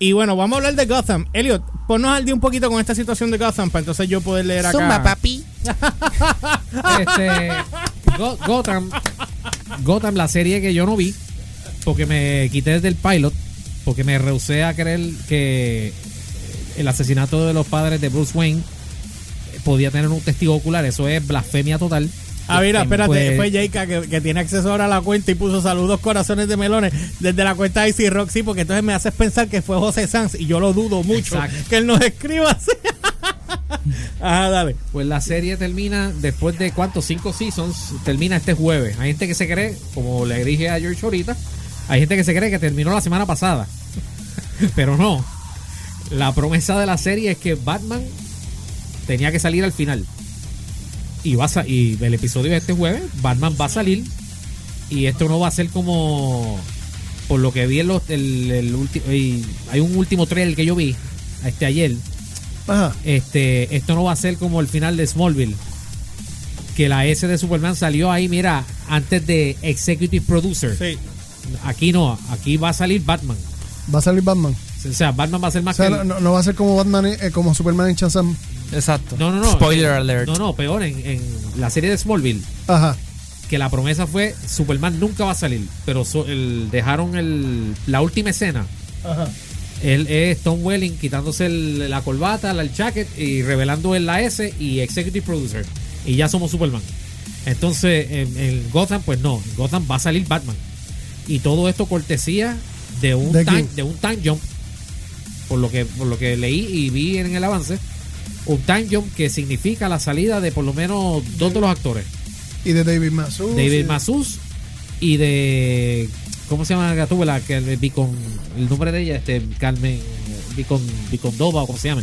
Y bueno, vamos a hablar de Gotham. Elliot, ponnos al día un poquito con esta situación de Gotham para entonces yo poder leer acá. Zumba, papi. Este, Go- Gotham, Gotham, la serie que yo no vi, porque me quité desde el pilot, porque me rehusé a creer que el asesinato de los padres de Bruce Wayne podía tener un testigo ocular. Eso es blasfemia total. Ah, mira, Este, espérate, pues, fue Jayka que, que tiene acceso ahora a la cuenta y puso saludos corazones de melones desde la cuenta de Icy Rock, sí, porque entonces me haces pensar que fue José Sanz y yo lo dudo mucho Exacto. que él nos escriba así. Ajá, dale. Pues la serie termina después de cuántos, cinco seasons, termina este jueves. Hay gente que se cree, como le dije a George ahorita, hay gente que se cree que terminó la semana pasada. Pero no. La promesa de la serie es que Batman tenía que salir al final. Y va a y el episodio de este jueves, Batman va a salir. Y esto no va a ser como por lo que vi en los, el, el último hay un último trailer que yo vi este ayer Ajá. este, esto no va a ser como el final de Smallville. Que la S de Superman salió ahí, mira, antes de Executive Producer. Sí. Aquí no, aquí va a salir Batman. Va a salir Batman. O sea, Batman va a ser O más sea, que. no, el- va a ser como Batman, eh, como Superman en Shazam. Exacto. no, no, no. Spoiler alert. No, no, peor, en, en la serie de Smallville, Ajá. que la promesa fue Superman nunca va a salir. Pero so- el- dejaron el, la última escena. Ajá. Él es Tom Welling quitándose el- la corbata, el jacket y revelando en la S y Executive Producer. Y ya somos Superman. Entonces, en, en Gotham, pues no. En Gotham va a salir Batman. Y todo esto cortesía de un, ¿De time, de un time jump. Por lo, que, por lo que leí y vi en el avance. Un time jump que significa la salida de por lo menos dos de los actores. Y de David Mazouz. David y- Mazus y de ¿cómo se llama la gatúbela? que el Vicon el nombre de ella este Carmen Vicon Vicondova o como se llama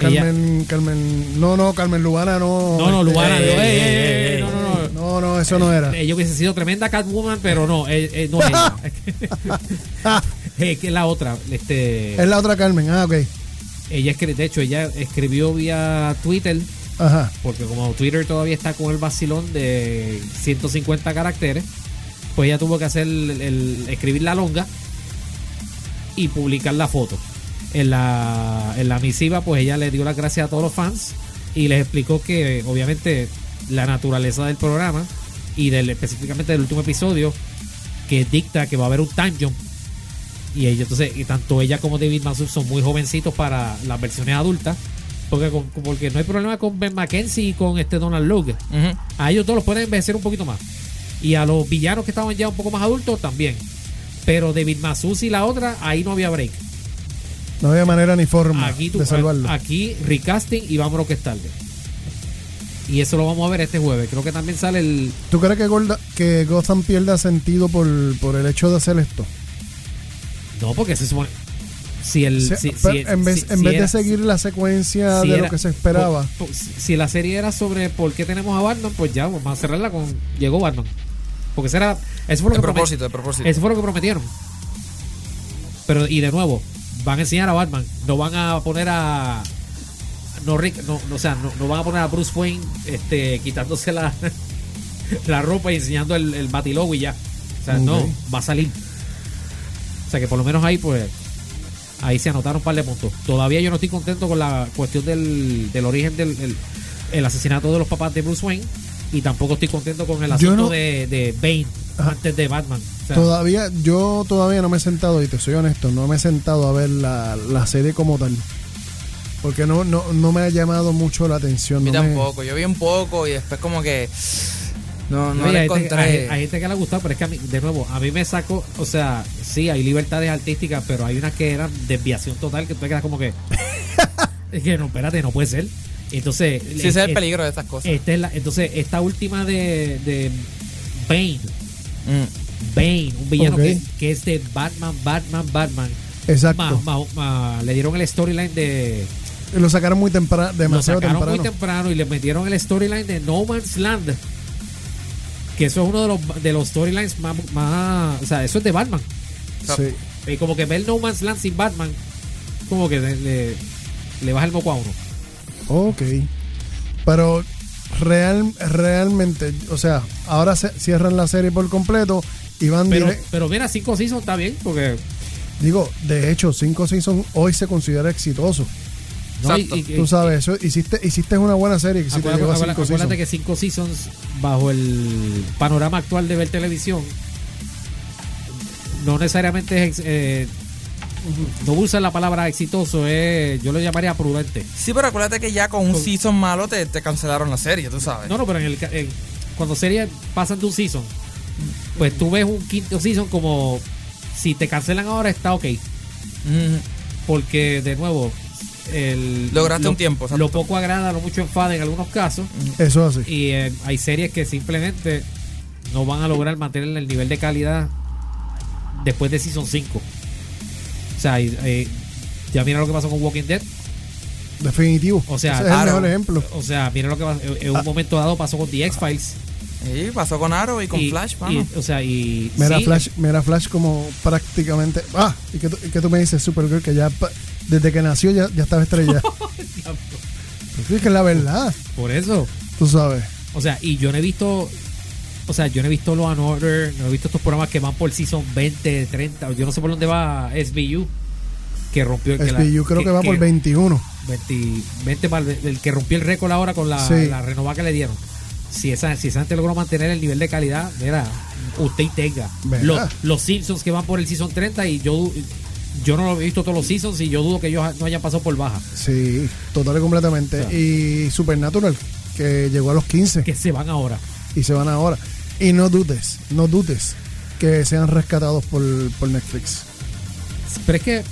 Ella- Carmen, Carmen, no, no, Carmen Lubana, no. no no este, Lubana ey, ey, ey, ey, no no no No, no, eso no era. ella hubiese sido tremenda Catwoman pero no eh, eh, no es ella Eh, que es la otra este Es la otra Carmen, ah, ok. ella escri- de hecho ella escribió vía Twitter Ajá. porque como Twitter todavía está con el vacilón de 150 caracteres, pues ella tuvo que hacer el, el- escribir la longa y publicar la foto. En la, en la misiva, pues ella le dio las gracias a todos los fans y les explicó que obviamente la naturaleza del programa y del específicamente del último episodio que dicta que va a haber un time jump y ella entonces y tanto ella como David Mazouz son muy jovencitos para las versiones adultas porque con- porque no hay problema con Ben McKenzie y con este Donald Logue a ellos todos los pueden envejecer un poquito más. Y a los villanos que estaban ya un poco más adultos también. Pero David Mazouz y la otra ahí no había break. No había manera ni forma aquí tú- de salvarlo. aquí recasting y vámonos que es tarde y eso lo vamos a ver este jueves. Creo que también sale el ¿Tú crees que, Gorda- que Gotham pierda sentido por, por el hecho de hacer esto? No porque se supone si el Se- si- pero si- en vez, si- en si vez era- de seguir la secuencia si de era- lo que se esperaba. por- por- si la serie era sobre por qué tenemos a Batman, pues ya vamos a cerrarla con llegó Batman. Porque ese era eso fue lo De que propósito, de propósito. Eso fue lo que prometieron. Pero y de nuevo, van a enseñar a Batman, no van a poner a no Rick, no, no, o sea, no, no van a poner a Bruce Wayne este quitándose la la ropa y enseñando el, el batilogo y ya. O sea, no, va a salir. Sea que por lo menos ahí pues ahí se anotaron un par de puntos. Todavía yo no estoy contento con la cuestión del, del origen del el, el asesinato de los papás de Bruce Wayne y tampoco estoy contento con el asunto no- de, de Bane Ajá. antes de Batman. O sea, Todavía, yo todavía no me he sentado, y te soy honesto, no me he sentado a ver la, la serie como tal. Porque no, no, no me ha llamado mucho la atención. A mí no me- tampoco. Yo vi un poco y después como que... No, no le hay, gente, encontré... hay- hay gente que le ha gustado, pero es que a mí, de nuevo, a mí me sacó, o sea, sí, hay libertades artísticas, pero hay unas que eran desviación total, que tú te quedas como que, es que no, espérate, no puede ser. Entonces, Sí, ese es el peligro de estas cosas. esta es la- entonces, esta última de, de Bane, Mm. Bane, un villano que, que es de Batman, Batman, Batman. Exacto. Ma- ma- ma- le dieron el storyline de. Lo sacaron muy temprano, Lo demasiado sacaron temprano. muy temprano y le metieron el storyline de No Man's Land. Que eso es uno de los, de los storylines más, más. O sea, eso es de Batman. Sí. Y como que ver No Man's Land sin Batman, como que le, le, le baja el moco a uno. Ok. Pero real, realmente, o sea, ahora se cierran la serie por completo y van Pero, direct- pero mira, cinco seasons está bien, porque Digo, de hecho, cinco seasons hoy se considera exitoso. ¿No? Y- Exacto. y- Tú sabes, eso, hiciste, hiciste una buena serie que si te Acuérdate, acuérdate- cinco acuérdate que cinco seasons bajo el panorama actual de ver televisión no necesariamente es eh, no usa la palabra exitoso es, yo lo llamaría prudente Sí, pero acuérdate que ya con un season malo te, te cancelaron la serie, tú sabes. no no pero en el, ca- en- cuando series pasan de un season pues tú ves un quinto season como si te cancelan ahora está ok porque de nuevo el, Lograste lo- un tiempo, exacto. lo poco agrada lo mucho enfada en algunos casos Eso es así. Y eh, hay series que simplemente no van a lograr mantener el nivel de calidad después de Season 5. O sea, y, eh, ya mira lo que pasó con Walking Dead. Definitivo. O sea, Ese es el Arrow. mejor ejemplo. O sea, mira lo que pasó. En en un momento dado pasó con The X-Files. Sí, pasó con Arrow y con y- Flash, y- mano. o sea, y. Mira sí, Flash, mira Flash como prácticamente. Ah, y que tú, me dices, Supergirl, que ya desde que nació ya, ya estaba estrella. Pues sí, que es la verdad, Por eso. tú sabes. O sea, y yo no he visto. O sea, yo no he visto Law and Order, no he visto estos programas que van por Season 20, 30. Yo no sé por dónde va SBU. Que rompió. que la- SBU creo que, va por 21. 20, 20 para el, el que rompió el récord ahora con la, Sí. la renovada que le dieron. Si esa, si esa gente logró mantener el nivel de calidad, mira, usted y tenga. Los, los Simpsons que van por el Season 30 y yo yo no lo he visto todos los Seasons y yo dudo que ellos no hayan pasado por baja. Sí, total y completamente. O sea. Y Supernatural, que llegó a los 15 Que se van ahora. y se van ahora. Y no dudes, no dudes que sean rescatados por, por Netflix. Pero es que,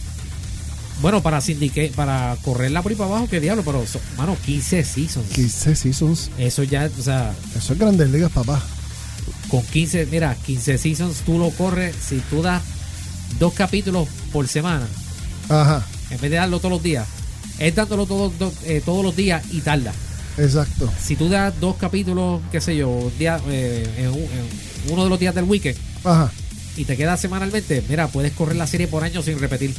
bueno, para sindique, para correrla por ahí para abajo, qué diablo, pero, so- mano, 15 Seasons. 15 seasons. Eso ya, o sea, Eso es grandes ligas, papá. con 15, mira, 15 Seasons tú lo corres, si tú das dos capítulos por semana, Ajá, en vez de darlo todos los días, es dándolo todos, do- eh, todos los días y tarda. exacto. Si tú das dos capítulos, qué sé yo, día, eh, en, un- en uno de los días del weekend Ajá. y te quedas semanalmente, mira, puedes correr la serie por año sin repetir.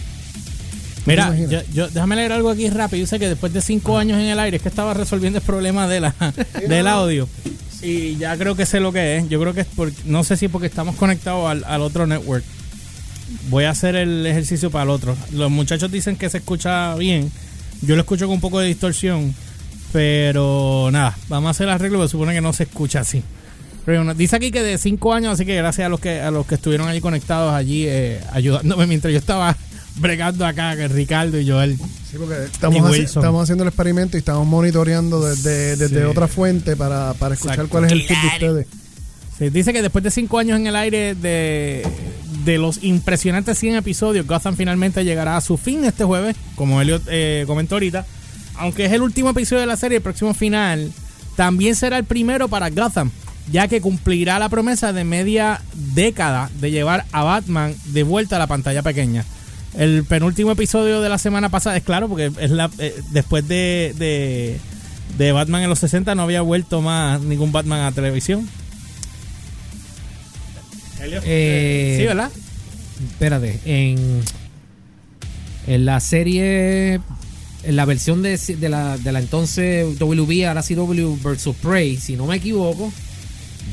Mira, yo, yo- déjame leer algo aquí rápido. Yo sé que después de cinco años en el aire es que estaba resolviendo el problema de la, del audio. Y ya creo que sé lo que es. Yo creo que es porque, no sé si porque estamos conectados al, al otro network. Voy a hacer el ejercicio para el otro. Los muchachos dicen que se escucha bien. Yo lo escucho con un poco de distorsión. Pero nada, vamos a hacer el arreglo, porque supone que no se escucha así. Pero dice aquí que de cinco años, así que gracias a los que a los que estuvieron allí conectados allí eh, ayudándome mientras yo estaba bregando acá, que Ricardo y Joel. Sí, porque estamos, haci- estamos haciendo el experimento y estamos monitoreando desde, desde Sí. otra fuente para, para escuchar Exacto. cuál es el feed de ustedes. Sí, dice que después de cinco años en el aire de, de los impresionantes 100 episodios, Gotham finalmente llegará a su fin este jueves, como Elliot eh, comentó ahorita. Aunque es el último episodio de la serie, el próximo final también será el primero para Gotham, ya que cumplirá la promesa de media década de llevar a Batman de vuelta a la pantalla pequeña. El penúltimo episodio de la semana pasada, es claro, porque es la, eh, después de, de, de Batman en los 60 no había vuelto más ningún Batman a televisión. Eh, sí, ¿verdad? Espérate, en, en la serie, en la versión de, de la, de la entonces WB, ahora CW vs. Prey, si no me equivoco,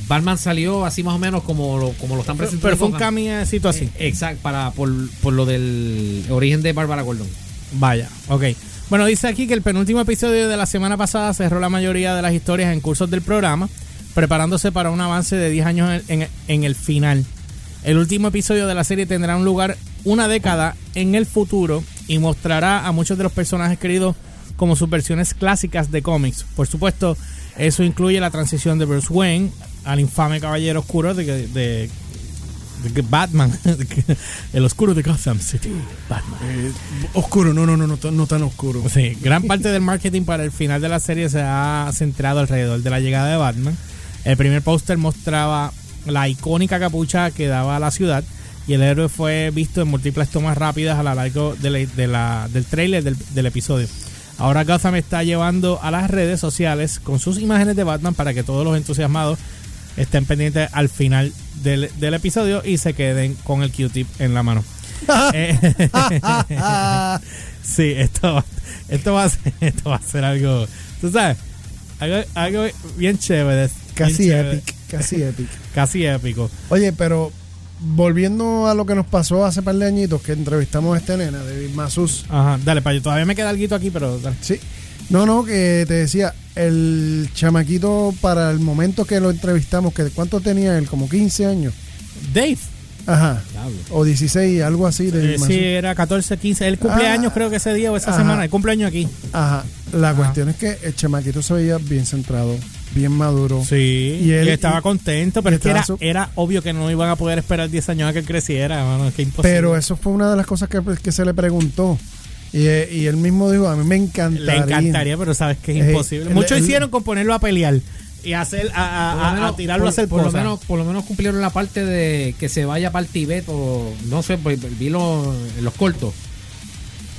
Batman salió así más o menos como lo, como lo están presentando. pero fue un acá. camiecito así. Eh, Exacto, para, por, por lo del origen de Bárbara Gordon. Vaya, ok. Bueno, dice aquí que el penúltimo episodio de la semana pasada cerró la mayoría de las historias en cursos del programa, preparándose para un avance de 10 años en, en- en el final. El último episodio de la serie tendrá un lugar una década en el futuro y mostrará a muchos de los personajes queridos como sus versiones clásicas de cómics. Por supuesto, eso incluye la transición de Bruce Wayne al infame Caballero Oscuro de, de, de Batman, el oscuro de Gotham City, Batman. Eh, oscuro, no, no, no, no, no tan oscuro. Sí, gran parte del marketing para el final de la serie se ha centrado alrededor de la llegada de Batman. El primer póster mostraba la icónica capucha que daba a la ciudad y el héroe fue visto en múltiples tomas rápidas a lo largo de la- de la- del trailer del, del episodio. Ahora Gotham está llevando a las redes sociales con sus imágenes de Batman para que todos los entusiasmados estén pendientes al final del, del episodio y se queden con el Q-tip en la mano. Eh, sí, esto, esto, va a ser, esto va a ser algo, tú sabes, algo, algo bien chévere. Casi epic, casi epic. Casi épico. Oye, pero volviendo a lo que nos pasó hace par de añitos que entrevistamos a este nena, David Masus. Ajá, dale, para yo todavía me queda algo aquí, pero dale. Sí. No, no, que te decía, el chamaquito para el momento que lo entrevistamos, que ¿cuánto tenía él? Como 15 años. Dave. Ajá. Diablo. O 16, algo así. De Eh, sí, era 14, 15. Él cumpleaños Ah. creo que ese día o esa Ajá. semana. El cumpleaños aquí. Ajá. La cuestión es que el chamaquito se veía bien centrado, bien maduro. Sí. Y Y, él- estaba y- contento, pero es que era, era obvio que no iban a poder esperar 10 años a que él creciera, mano. Es que imposible. Pero eso fue una de las cosas que, que se le preguntó. Y, eh, y él mismo dijo, a mí me encantaría. Le encantaría, pero sabes que es Eh, imposible. el- Muchos el- hicieron con ponerlo a pelear y hacer a, a- Por lo a- menos- a tirarlo por- a hacer por lo menos por lo menos cumplieron la parte de que se vaya para el Tibet o no sé pues, vi lo- los cortos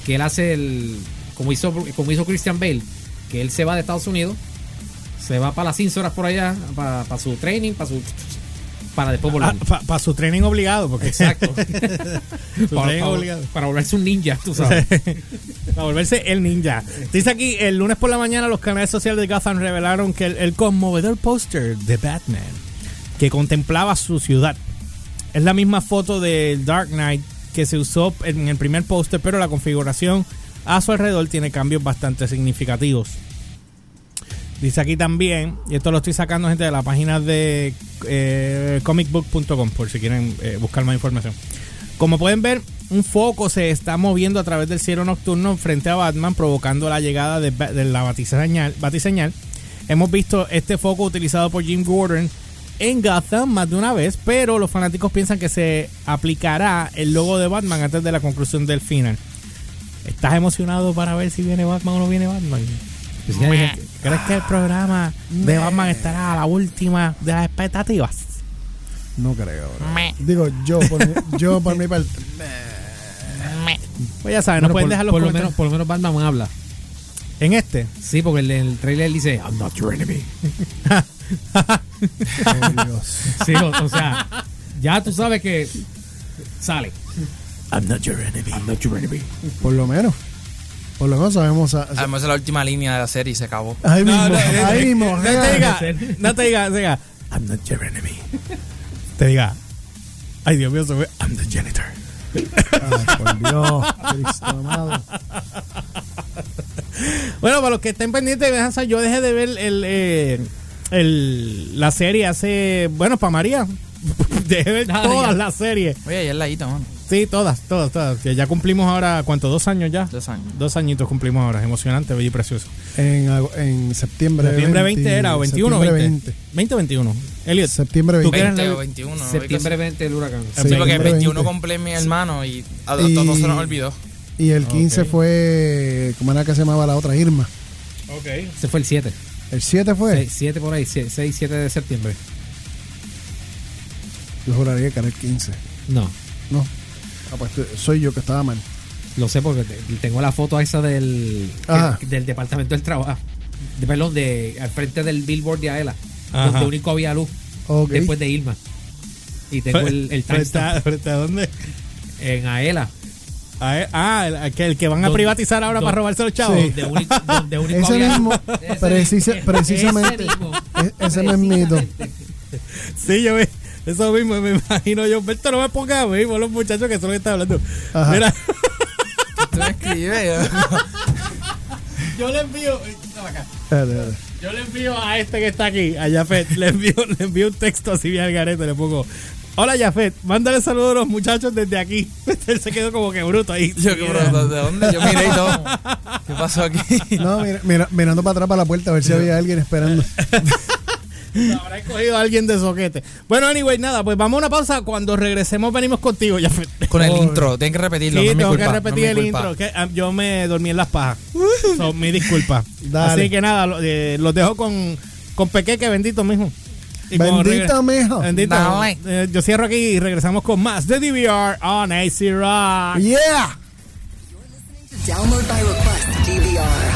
que él hace el como hizo como hizo Christian Bale que él se va de Estados Unidos se va para las 15 horas por allá para, para su training para su para después volver Para su training obligado, porque exacto su para, training para- obligado. para volverse un ninja tú sabes Para volverse el ninja. Dice aquí, el lunes por la mañana los canales sociales de Gotham revelaron que el, el conmovedor póster de Batman que contemplaba su ciudad es la misma foto del Dark Knight que se usó en el primer póster, pero la configuración a su alrededor tiene cambios bastante significativos. Dice aquí también, y esto lo estoy sacando gente de la página de eh, comicbook.com por si quieren eh, buscar más información. Como pueden ver, un foco se está moviendo a través del cielo nocturno frente a Batman, provocando la llegada de, de la batiseñal, batiseñal. Hemos visto este foco utilizado por Jim Gordon en Gotham más de una vez, pero los fanáticos piensan que se aplicará el logo de Batman antes de la conclusión del final. ¿Estás emocionado para ver si viene Batman o no viene Batman? Pues ya ¿Crees que el programa de Batman estará a la última de las expectativas? No creo. Digo, yo por, mi, yo por mi parte. Pues ya saben, Bueno, no pueden por, dejar los por lo comentarios. menos por lo menos Batman habla En este. sí porque el, el trailer dice I'm not your enemy Oh, Dios. Sí, o, o sea, ya tú sabes que sale. I'm not your enemy. I'm not your enemy. Por lo menos. Por lo menos sabemos. a- Además, es la última línea de la serie y se acabó. ahí mismo. no, ahí mismo. No te diga, no te diga, no te diga, I'm not your enemy. Te diga, ay Dios mío, se fue, I'm the janitor. Ay, por Dios. Cristo amado. Bueno, para los que estén pendientes yo dejé de ver el, eh, el- la serie hace, bueno, para María. Dejé de ver Ah, todas ya. las series. Oye, ahí es ladito, mano. Sí, todas, todas, todas. Que ya cumplimos ahora, ¿cuánto? ¿Dos años ya? Dos años. Dos añitos cumplimos ahora. Emocionante, bello y precioso. En, en septiembre. Septiembre 20 era, o 21 o septiembre 20. 20 o 21. Elliot. Septiembre ¿Tú 20. qué eres 20 la- o 21. ¿no? Septiembre 20 el huracán. Sí, porque el Septiembre 21 20. cumple mi hermano y a Y- todos se nos olvidó. Y el 15 Ok. fue. ¿Cómo era que se llamaba la otra? Irma. Ok. Ese fue el 7. El 7 fue. 7 por ahí, 6, 7 de septiembre. Yo juraría que era el 15. No, No. Ah, pues soy yo que estaba mal. lo sé porque te- tengo la foto esa del, que- del departamento del trabajo. De, perdón, de, al frente del billboard de Aela, Ajá. donde único había luz Ok. después de Irma. Y tengo el, el ¿Frente timestamp frente a dónde? en Aela. A ah, el, el que, el que van a privatizar ahora para robarse los chavos. Sí. Donde único, donde único Ese había mismo, Ese precisa- mismo. precisamente. Ese mismo. E- ese mismito. Precisamente. Sí, yo me, eso mismo me imagino yo. Berto, no me pongas a mí, por los muchachos que son los que están hablando. Ajá. Mira, Tú me escribes. yo le envío. eh, acá. Yo le envío a este que está aquí, a Jafet, le envío, le envío un texto así bien al garete, le pongo. Hola Jafet, mándale saludos a los muchachos desde aquí. Él se quedó como que bruto ahí. Yo, que, bro, ¿de dónde? Yo miré y todo. ¿Qué pasó aquí? No, mira, mira- mirando para atrás para la puerta a ver si había alguien esperando. Habrá escogido a alguien de soquete. Bueno, anyway, nada, pues vamos a una pausa. Cuando regresemos venimos contigo, Jafet. Con el Oh. intro, tienen que repetirlo. Sí, no es mi tengo culpa, que repetir el culpa. intro. Que, ah, yo me dormí en las pajas. So, mi disculpa. Dale. Así que nada, lo- eh, los dejo con, con Pequeque, bendito mismo. Y. Bendito. Dale. Eh, yo cierro aquí y regresamos con más de DVR on AC Rock. Yeah. Download by request DVR.